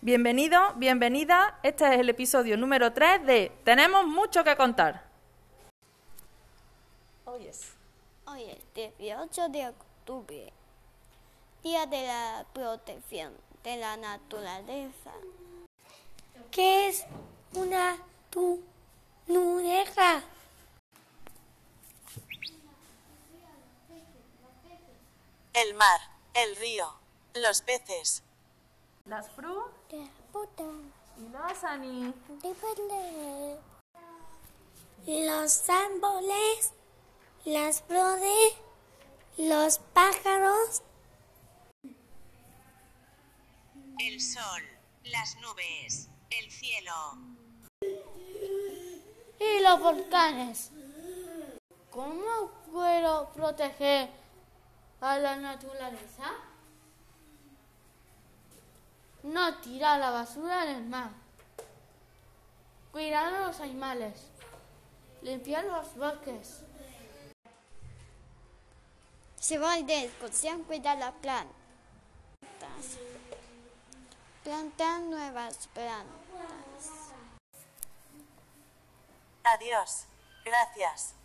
Bienvenido, bienvenida. Este es el episodio número 3 de Tenemos mucho que contar. Hoy es. Hoy es 18 de octubre, Día de la Protección de la Naturaleza. ¿Qué es una tunureja? El mar, el río, los peces. Las fru De puta. y las ani. Depende. Los árboles, las flores, los pájaros, El sol, las nubes, el cielo. y los volcanes. ¿Cómo puedo proteger a la naturaleza? No tirar la basura en el mar. Cuidar a los animales. Limpiar los bosques. Se va de excursión cuidar las plantas. Plantar nuevas plantas. Adiós. Gracias.